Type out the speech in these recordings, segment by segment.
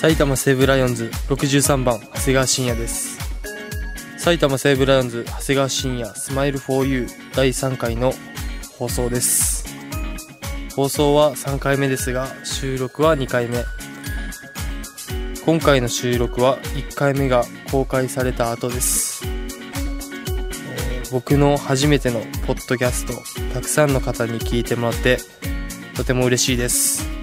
埼玉西武ライオンズ63番長谷川慎也です。埼玉西武ライオンズ長谷川慎也スマイル 4U 第3回の放送です。放送は3回目ですが収録は2回目。今回の収録は1回目が公開された後です、えー僕の初めてのポッドキャストたくさんの方に聞いてもらってとても嬉しいです。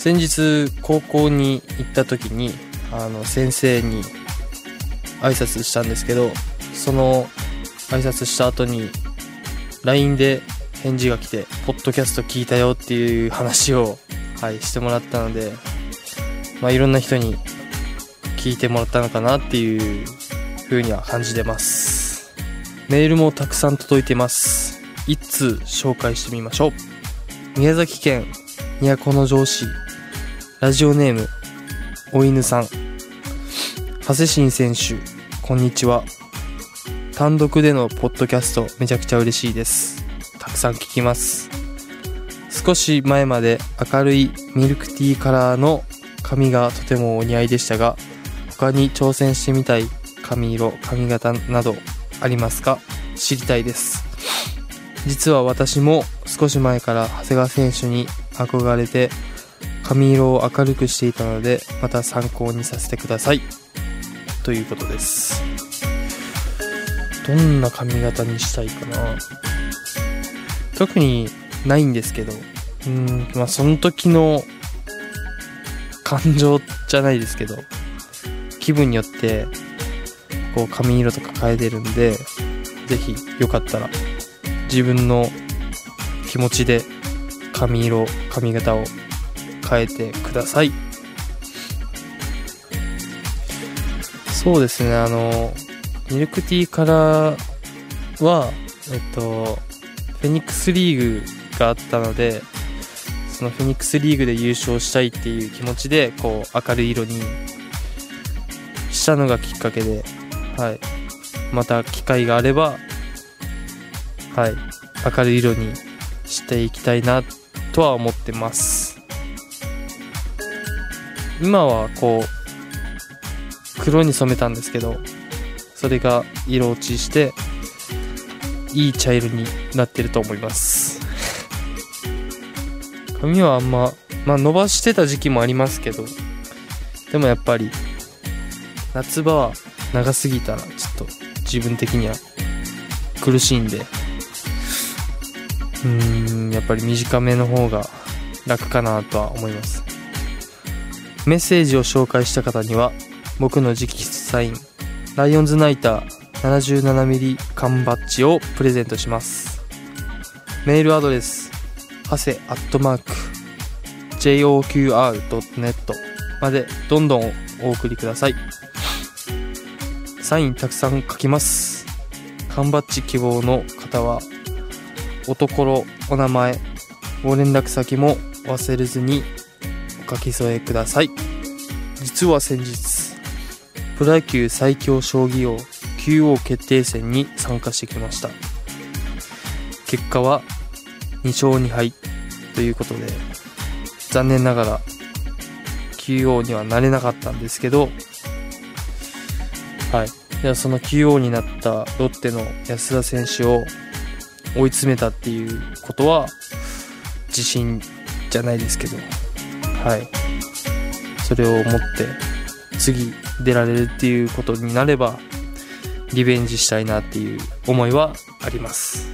先日高校に行った時にあの先生に挨拶したんですけどその挨拶した後に LINE で返事が来て「ポッドキャスト聞いたよ」っていう話を、はい、してもらったので、まあ、いろんな人に聞いてもらったのかなっていう風には感じてます。メールもたくさん届いてます。一通紹介してみましょう。宮崎県都城市ラジオネームお犬さん。長谷新選手こんにちは。単独でのポッドキャストめちゃくちゃ嬉しいです。たくさん聞きます。少し前まで明るいミルクティーカラーの髪がとてもお似合いでしたが他に挑戦してみたい髪色髪型などありますか？知りたいです。実は私も少し前から長谷川選手に憧れて髪色を明るくしていたのでまた参考にさせてください。ということです。どんな髪型にしたいかな。特にないんですけどうーんまあその時の感情じゃないですけど気分によってこう髪色とか変えてるんでぜひよかったら自分の気持ちで髪色髪型を変えてください。そうですねあのミルクティーカラーはえっとフェニックスリーグがあったのでそのフェニックスリーグで優勝したいっていう気持ちでこう明るい色にしたのがきっかけではい。また機会があればはい。明るい色にしていきたいなとは思ってます。今はこう黒に染めたんですけどそれが色落ちしていい茶色になってると思います。髪はあんままあ伸ばしてた時期もありますけどでもやっぱり夏場は長すぎたらちょっと自分的には苦しいんでうーんやっぱり短めの方が楽かなとは思います。メッセージを紹介した方には僕の直筆サインライオンズナイター 77mm 缶バッジをプレゼントします。メールアドレスハセアットマーク JOQR.net までどんどんお送りください。サインたくさん書きます。缶バッジ希望の方はおところお名前ご連絡先も忘れずに書き添えください。実は先日プロ野球最強将棋王 QO 決定戦に参加してきました。結果は2勝2敗ということで残念ながら QO にはなれなかったんですけどはい。ではその QO になったロッテの安田選手を追い詰めたっていうことは自信じゃないですけど。はい。それを持って次出られるっていうことになればリベンジしたいなっていう思いはあります。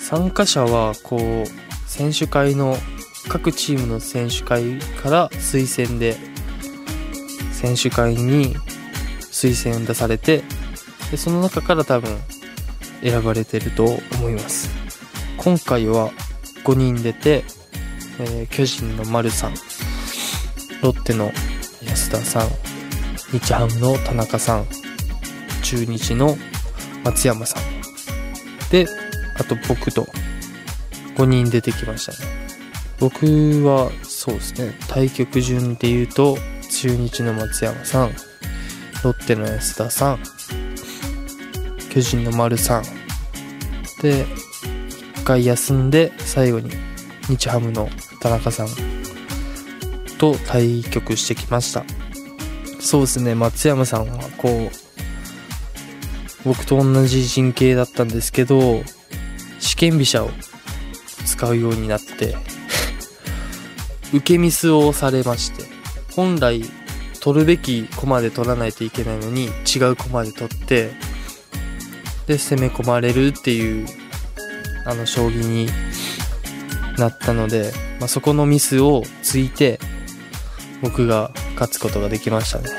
参加者はこう選手会の各チームの選手会から推薦で選手会に推薦を出されてでその中から多分選ばれてると思います。今回は5人出て、えー巨人の丸さんロッテの安田さん日ハムの田中さん中日の松山さん。であと僕と5人出てきましたね。僕はそうですね対局順で言うと中日の松山さんロッテの安田さん巨人の丸さん。で1回休んで最後に日ハムの田中さんと対局してきました。そうですね、松山さんはこう、僕と同じ陣形だったんですけど、試験飛車を使うようになって 受けミスをされまして、本来取るべき駒で取らないといけないのに違う駒で取って、で攻め込まれるっていう、あの将棋になったので、まあ、そこのミスをついて、僕が勝つことができましたね。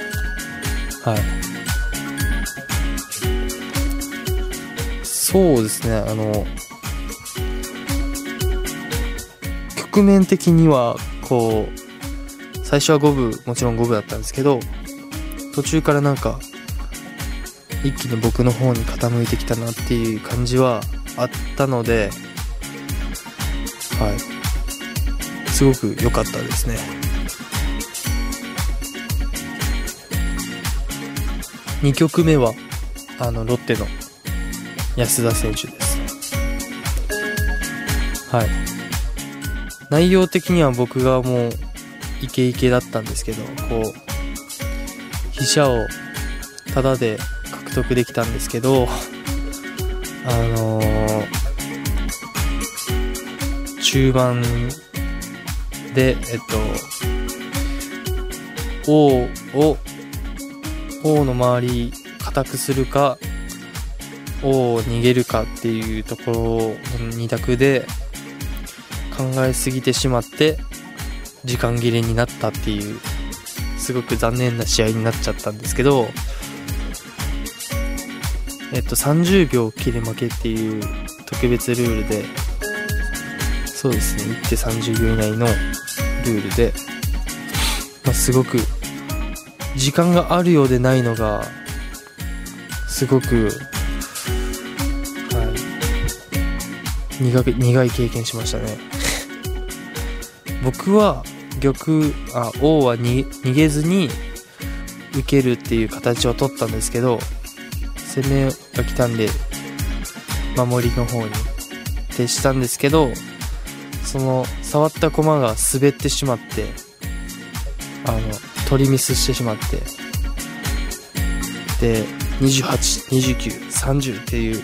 はい。そうですね、あの、局面的には、こう、最初は五分、もちろん五分だったんですけど、途中からなんか、一気に僕の方に傾いてきたなっていう感じはあったので、はい。すごく良かったですね。2曲目は、あの、ロッテの安田選手です。はい。内容的には僕がもうイケイケだったんですけど、こう、飛車をタダで獲得できたんですけど、あのー、中盤で、えっと、王を、王の周り固くするか、王を逃げるかっていうところの2択で考えすぎてしまって時間切れになったっていうすごく残念な試合になっちゃったんですけどえっと30秒切れ負けっていう特別ルールでそうですね1手30秒以内のルールで、まあ、すごく時間があるようでないのがすごく苦い。苦い経験しましたね。僕は玉あ王は逃げずに受けるっていう形を取ったんですけど攻めが来たんで守りの方に徹したんですけどその触った駒が滑ってしまってあの取りミスしてしまって。で282930っていう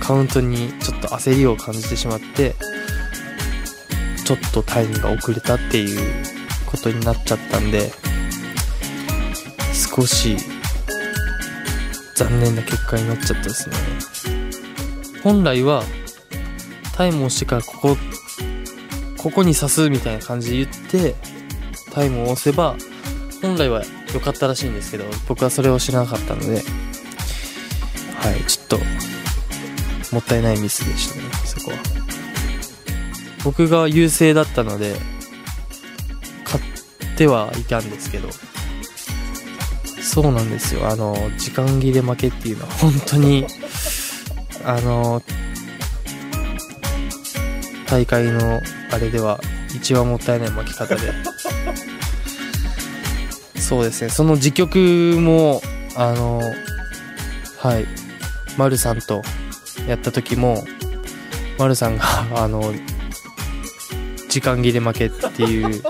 カウントにちょっと焦りを感じてしまってちょっとタイムが遅れたっていうことになっちゃったんで少し残念な結果になっちゃったですね。本来はタイムをしてからここここに刺すみたいな感じで言ってタイムを押せば本来は良かったらしいんですけど僕はそれを知らなかったのではいちょっともったいないミスでしたねそこは僕が優勢だったので、買ってはいたんですけど、そうなんですよ。あの、時間切れ負けっていうのは本当に、あの、大会のあれでは一番もったいない負け方で。そうですね。その自局も、あの、はい、丸さんとやった時も、丸さんが、あの、時間切れ負けっていう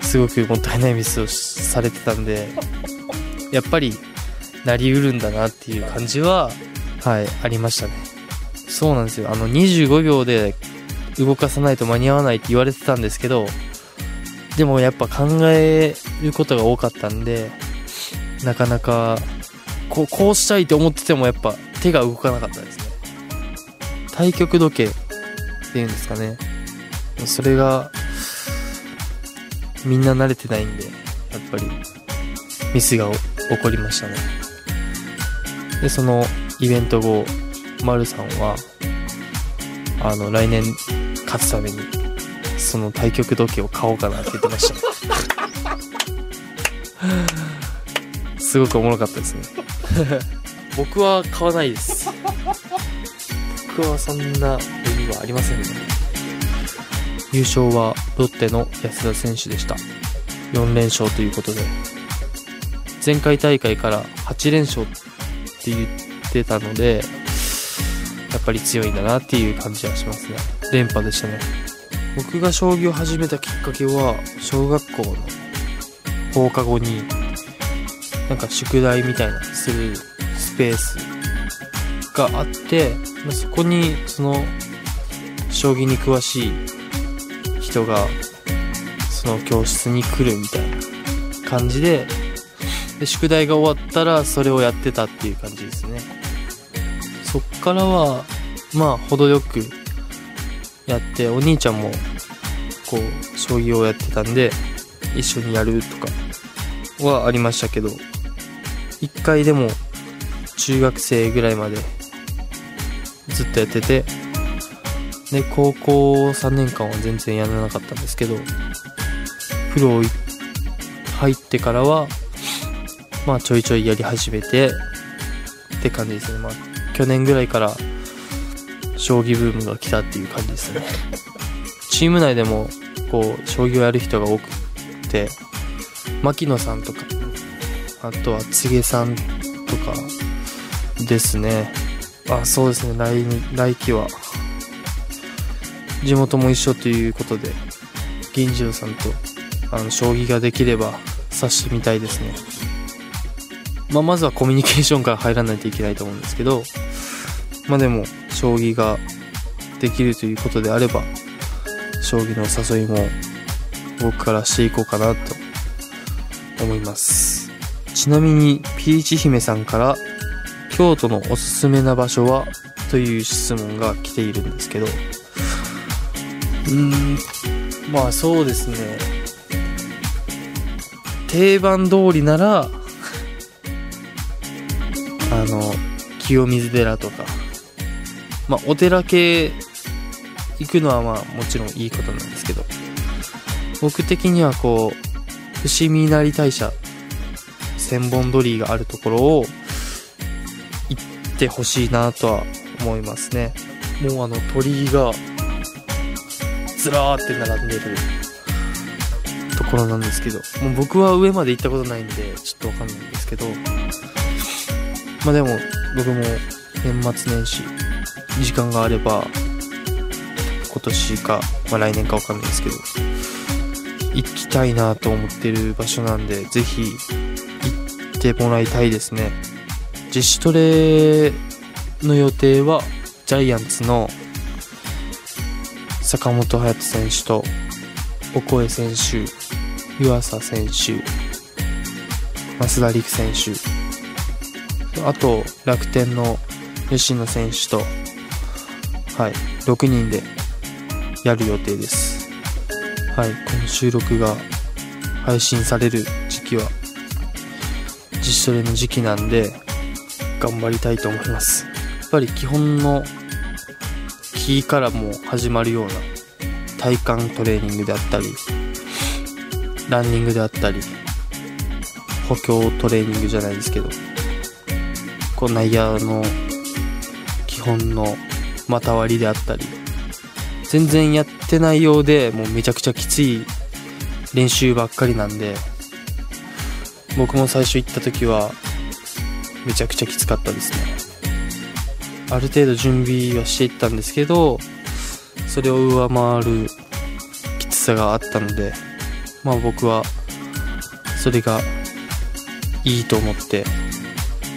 すごくもったいないミスをされてたんでやっぱりなりうるんだなっていう感じははいありましたね。そうなんですよ。あの25秒で動かさないと間に合わないって言われてたんですけどでもやっぱ考えることが多かったんでなかなかこうこうしたいと思っててもやっぱ手が動かなかったですね対極時計っていうんですかね。それが、みんな慣れてないんで、やっぱり、ミスが起こりましたね。で、そのイベント後、丸さんは、あの、来年勝つために、その対局時計を買おうかなって言ってました。すごくおもろかったですね。僕は買わないです。僕はそんな余裕はありませんね。優勝はロッテの安田選手でした。4連勝ということで。前回大会から8連勝って言ってたので、やっぱり強いんだなっていう感じはしますね。連覇でしたね。僕が将棋を始めたきっかけは、小学校の放課後になんか宿題みたいなするスペースがあってそこにその将棋に詳しい人がその教室に来るみたいな感じでで宿題が終わったらそれをやってたっていう感じですね。そっからはまあ程よくやってお兄ちゃんもこう将棋をやってたんで一緒にやるとかはありましたけど一回でも中学生ぐらいまでずっとやっててで高校3年間は全然やらなかったんですけどプロ入ってからはまあちょいちょいやり始めてって感じですね。まあ去年ぐらいから将棋ブームが来たっていう感じですね。チーム内でもこう将棋をやる人が多くて牧野さんとかあとは柘植さんとかですね。あそうですね。来来期は地元も一緒ということで銀次郎さんとあの将棋ができれば指してみたいですね。まあ、まずはコミュニケーションから入らないといけないと思うんですけどまあでも将棋ができるということであれば将棋の誘いも僕からしていこうかなと思います。ちなみにピーチ姫さんから京都のおすすめな場所はという質問が来ているんですけど。うーんまあそうですね。定番通りなら あの清水寺とか。まあお寺系行くのはまあもちろんいいことなんですけど僕的にはこう伏見稲荷大社千本鳥居があるところを行ってほしいなとは思いますね。もうあの鳥居がずらーって並んでるところなんですけどもう僕は上まで行ったことないんでちょっとわかんないんですけどまあでも僕も年末年始時間があれば今年か、まあ、来年かわかんないですけど行きたいなと思ってる場所なんでぜひ行ってもらいたいですね。自主トレの予定はジャイアンツの坂本勇人選手とオコエ選手湯浅選手増田陸選手あと楽天の吉野選手とはい。6人でやる予定です。はい。この収録が配信される時期は自主トレの時期なんで頑張りたいと思います。やっぱり基本のキーからも始まるような体幹トレーニングであったりランニングであったり補強トレーニングじゃないですけどこう内野の基本の股割りであったり全然やってないようでもうめちゃくちゃきつい練習ばっかりなんで僕も最初行った時はめちゃくちゃきつかったですね。ある程度準備はしていったんですけどそれを上回るきつさがあったのでまあ僕はそれがいいと思って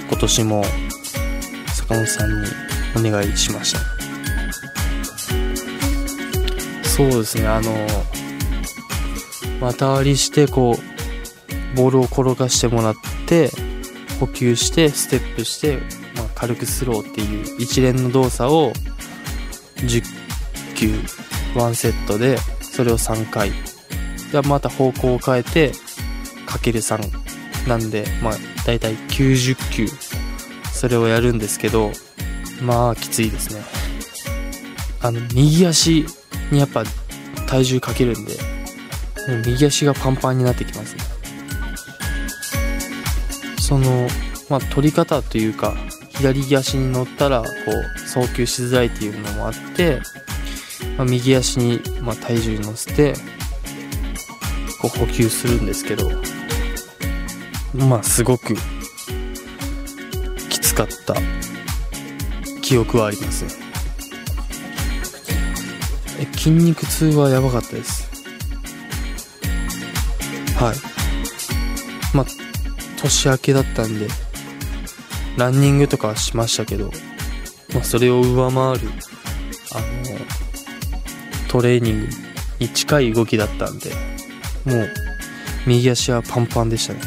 今年も坂本さんにお願いしました。そうですねあの股割りしてこうボールを転がしてもらって補給してステップして、まあ、軽くスローっていう一連の動作を10球1セットでそれを3回。でまた方向を変えてかける3なんでまあ大体90球それをやるんですけどまあきついですね。あの右足にやっぱ体重かけるんでもう右足がパンパンになってきます。そのまあ取り方というか左足に乗ったらこう送球しづらいっていうのもあって、まあ、右足にまあ体重乗せてこう補給するんですけどまあすごくきつかった記憶はあります。ねえ筋肉痛はやばかったですはいまあ、年明けだったんで、ランニングとかはしましたけど、まあ、それを上回る、あの、トレーニングに近い動きだったんで、もう、右足はパンパンでしたね。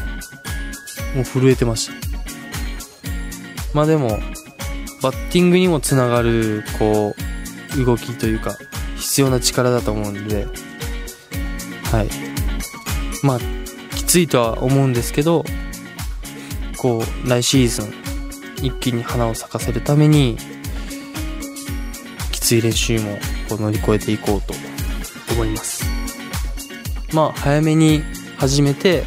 もう震えてました。まあでも、バッティングにもつながる、こう、動きというか、必要な力だと思うんで、はい。まあ、きついとは思うんですけど、こう、来シーズン、一気に花を咲かせるために、きつい練習もこう乗り越えていこうと思います。まあ、早めに始めて、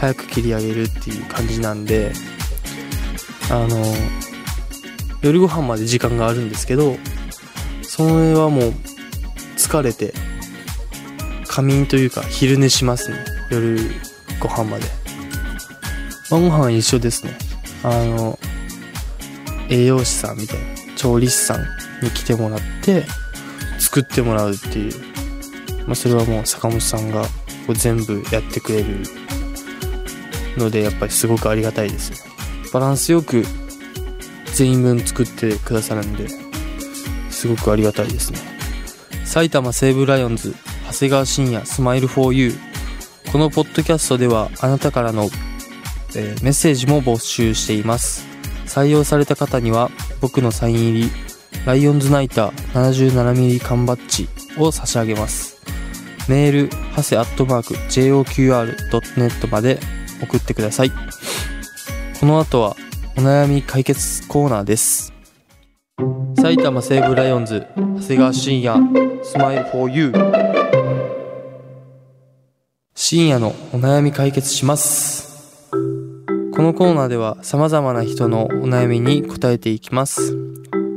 早く切り上げるっていう感じなんで、あの、夜ご飯まで時間があるんですけど、それはもう疲れて、仮眠というか昼寝しますね。夜ご飯まで。晩ご飯一緒ですね。あの、栄養士さんみたいな、調理師さんに来てもらって、作ってもらうっていう。まあ、それはもう坂本さんがこう全部やってくれるので、やっぱりすごくありがたいです。バランスよく全員分作ってくださるんで、すごくありがたいですね。埼玉西武ライオンズ、長谷川信也スマイル 4U。このポッドキャストではあなたからの、えー、メッセージも募集しています。採用された方には僕のサイン入りライオンズナイター 77mm 缶バッジを差し上げます。メール、はせアットマーク JOQR.net まで送ってください。この後はお悩み解決コーナーです。埼玉西武ライオンズ、長谷川慎也、スマイル 4U。深夜のお悩み解決します。このコーナーでは様々な人のお悩みに答えていきます。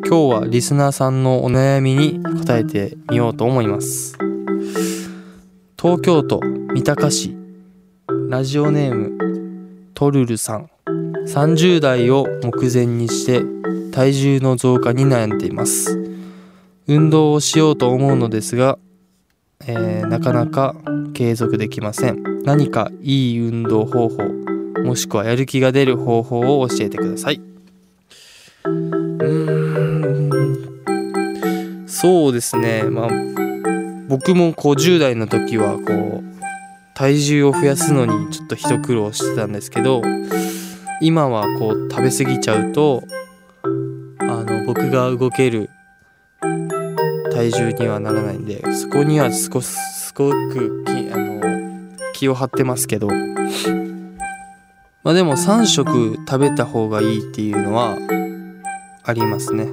今日はリスナーさんのお悩みに答えてみようと思います。東京都三鷹市、ラジオネーム、トルルさん。30代を目前にして体重の増加に悩んでいます。運動をしようと思うのですが、えー、なかなか継続できません。何かいい運動方法もしくはやる気が出る方法を教えてください。うんそうですね。まあ僕もこう10代の時はこう体重を増やすのにちょっと一苦労してたんですけど今はこう食べ過ぎちゃうとあの僕が動ける体重にはならないんでそこには少すごくきあの気を張ってますけど。まあでも3食食べた方がいいっていうのはありますね。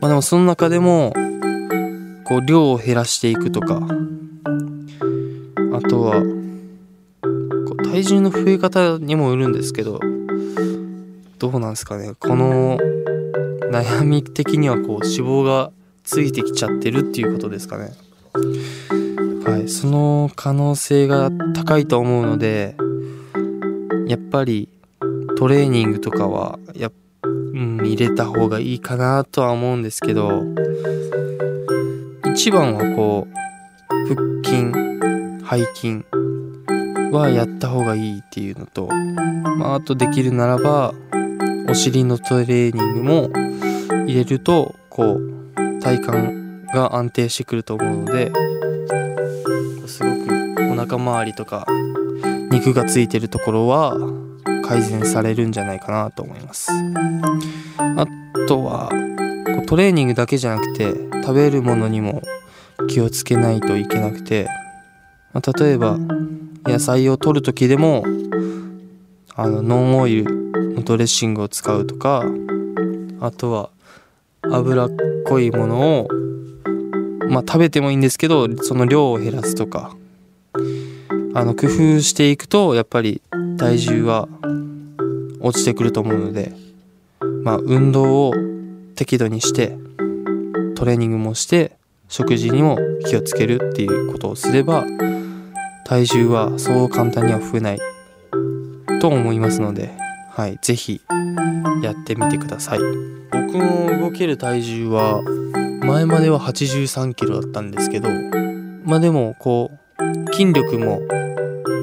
まあでもその中でもこう量を減らしていくとか。あとは体重の増え方にもよるんですけどどうなんですかね。この悩み的にはこう脂肪がついてきちゃってるっていうことですかね。はい。その可能性が高いと思うのでやっぱりトレーニングとかはや、うん、入れた方がいいかなとは思うんですけど一番はこう腹筋背筋はやった方がいいっていうのと、まあ、あとできるならばお尻のトレーニングも入れるとこう体幹が安定してくると思うのですごくお腹周りとか肉がついてるところは改善されるんじゃないかなと思います。あとはトレーニングだけじゃなくて食べるものにも気をつけないといけなくて、まあ、例えば野菜を取る時でもあのノンオイルのドレッシングを使うとかあとは脂っこいものをまあ食べてもいいんですけどその量を減らすとかあの工夫していくとやっぱり体重は落ちてくると思うのでまあ運動を適度にしてトレーニングもして食事にも気をつけるっていうことをすれば体重はそう簡単には増えない。と思いますので、はい、ぜひやってみてください。僕の動ける体重は前までは83キロだったんですけどまあでもこう筋力も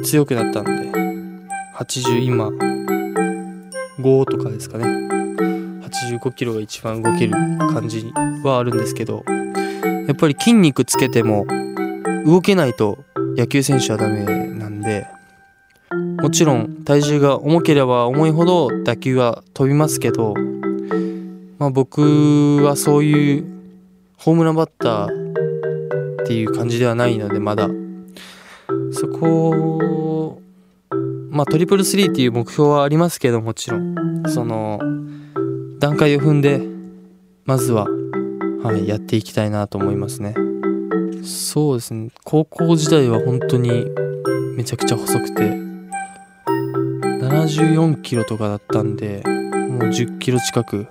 強くなったんで80今5とかですかね。85キロが一番動ける感じはあるんですけどやっぱり筋肉つけても動けないと野球選手はダメなんでもちろん体重が重ければ重いほど打球は飛びますけど、まあ、僕はそういうホームランバッターっていう感じではないのでまだ。そこまあトリプルスリーっていう目標はありますけどもちろん。その段階を踏んでまずは、はい、やっていきたいなと思いますね。そうですね。高校時代は本当にめちゃくちゃ細くて。74キロとかだったんでもう10キロ近く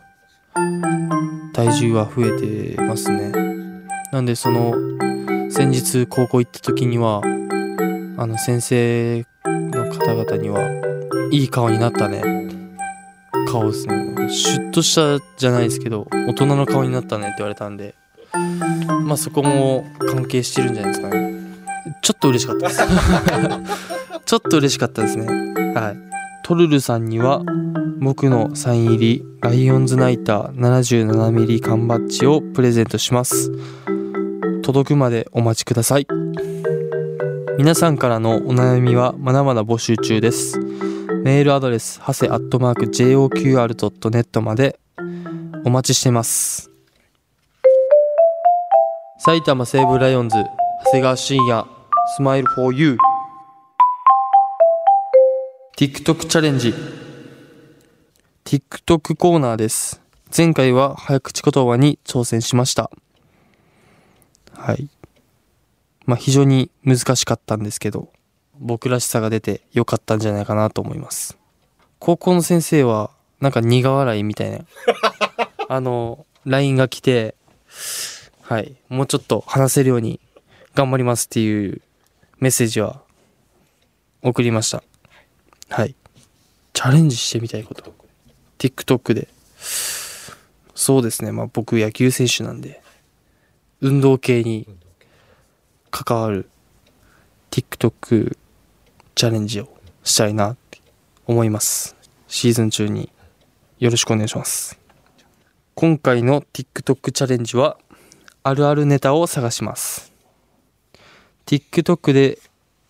体重は増えてますね。なんでその先日高校行った時にはあの先生の方々にはいい顔になったね。顔ですね。シュッとしたじゃないですけど大人の顔になったねって言われたんで。まあそこも関係してるんじゃないですかね。ちょっと嬉しかったです。ちょっと嬉しかったですね。はい。トルルさんには僕のサイン入りライオンズナイター 77mm 缶バッジをプレゼントします。届くまでお待ちください。皆さんからのお悩みはまだまだ募集中です。メールアドレスはせアットマーク JOQR.net までお待ちしてます。埼玉西武ライオンズ長谷川慎也スマイル for you TikTok チャレンジ。TikTok コーナーです。前回は早口言葉に挑戦しました。はい。まあ非常に難しかったんですけど僕らしさが出てよかったんじゃないかなと思います。高校の先生はなんか苦笑いみたいな。あの LINE が来てはい。もうちょっと話せるように頑張りますっていうメッセージは送りました。はい。チャレンジしてみたいこと。TikTok で。そうですね。まあ僕野球選手なんで運動系に関わる TikTok チャレンジをしたいなって思います。シーズン中に。よろしくお願いします。今回の TikTok チャレンジはあるあるネタを探します TikTok で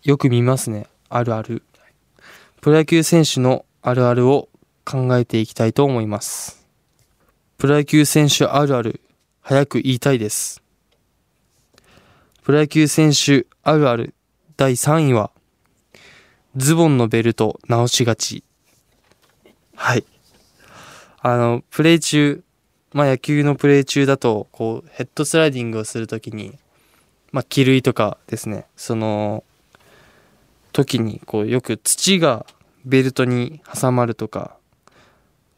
よく見ますねあるあるプロ野球選手のあるあるを考えていきたいと思います。プロ野球選手あるある、早く言いたいです。プロ野球選手あるある第3位は、ズボンのベルト直しがち。はい。あの、プレイ中、まあ野球のプレイ中だと、こう、ヘッドスライディングをするときに、まあ、気類とかですね、その、時にこうよく土がベルトに挟まるとか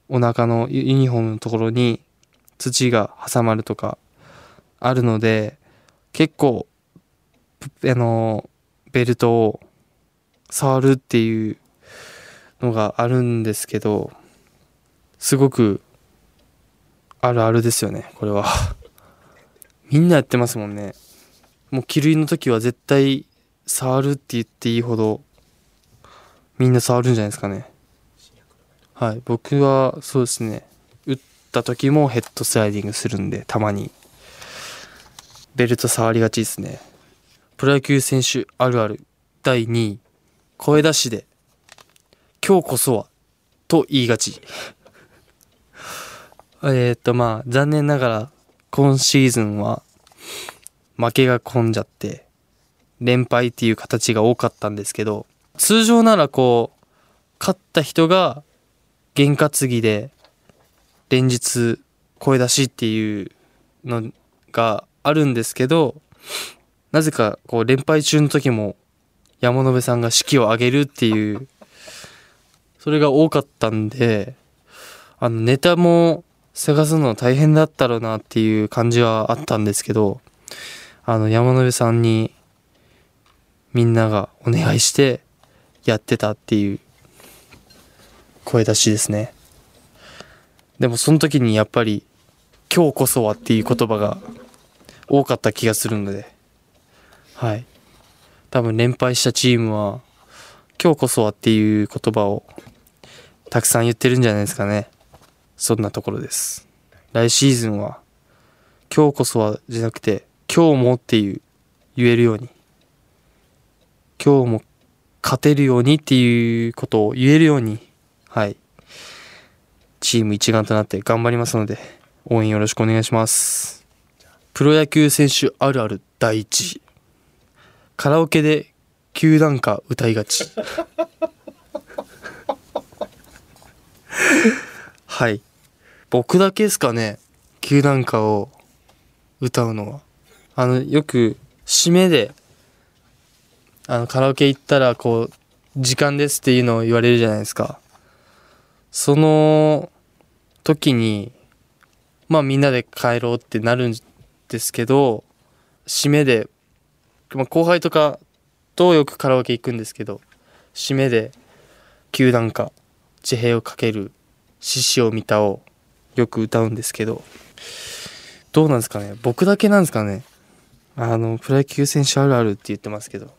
お腹のユニフォームのところに土が挟まるとかあるので結構あのベルトを触るっていうのがあるんですけどすごくあるあるですよねこれは。みんなやってますもんね。もう気類の時は絶対触るって言っていいほどみんな触るんじゃないですかね。はい僕はそうですね。打った時もヘッドスライディングするんでたまに。ベルト触りがちですね。プロ野球選手あるある第2位。声出しで今日こそはと言いがち。えっとまあ残念ながら今シーズンは負けが込んじゃって連敗っていう形が多かったんですけど、通常ならこう、勝った人が験担ぎで連日声出しっていうのがあるんですけど、なぜかこう連敗中の時も山野辺さんが式を挙げるっていう、それが多かったんで、あのネタも探すの大変だったろうなっていう感じはあったんですけど、あの山野辺さんにみんながお願いしてやってたっていう声出しですねでもその時にやっぱり「今日こそは」っていう言葉が多かった気がするのではい多分連敗したチームは今日こそはっていう言葉をたくさん言ってるんじゃないですかね。そんなところです。来シーズンは今日こそはじゃなくて今日もっていう言えるように。今日も勝てるようにっていうことを言えるようにはい。チーム一丸となって頑張りますので応援よろしくお願いします。プロ野球選手あるある第一。カラオケで球団歌歌いがち。はい。僕だけですかね？球団歌を歌うのは。あのよく締めであのカラオケ行ったらこう時間ですっていうのを言われるじゃないですか。その時にまあみんなで帰ろうってなるんですけど締めで、まあ、後輩とかとよくカラオケ行くんですけど締めで球団歌地平をかける獅子を見たをよく歌うんですけどどうなんですかね？僕だけなんですかね？あのプロ野球選手あるあるって言ってますけど。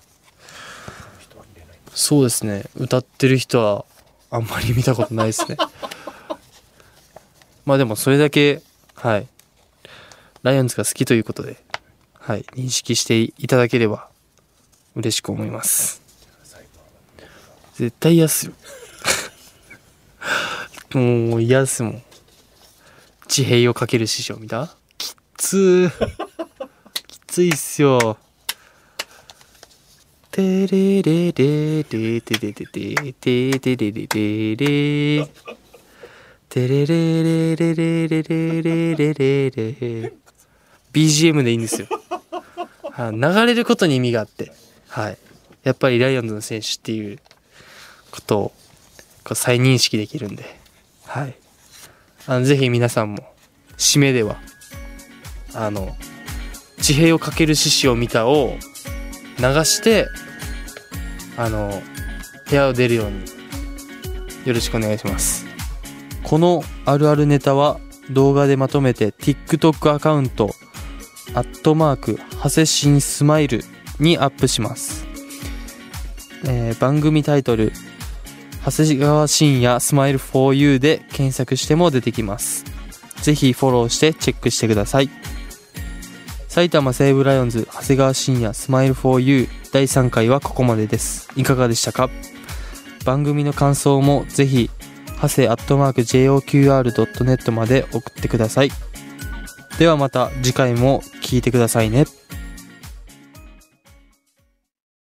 そうですね。歌ってる人はあんまり見たことないですね。まあでもそれだけはい。ライオンズが好きということではい。認識していただければ嬉しく思います。絶対嫌っすよ。もう嫌っすもん。地平をかける師匠見た？きっつー。きついっすよ。てれれれれれれれれてれれれれれてれれれれれれれれれれ。れ BGM でいいんですよ。はい。流れることに意味があって。はい。やっぱりライオンズの選手っていうことをこう再認識できるんではい。あのぜひ皆さんも締めではあの地平をかける獅子を見たを流してあの部屋を出るようによろしくお願いします。このあるあるネタは動画でまとめて TikTok アカウントアットマークハセシンスマイルにアップします、えー番組タイトル長谷川信也スマイル 4U で検索しても出てきます。ぜひフォローしてチェックしてください。埼玉西武ライオンズ長谷川信也スマイル 4U 第3回はここまでです。いかがでしたか？番組の感想もぜひ長谷アットマーク JOQR.net まで送ってください。ではまた次回も聞いてくださいね。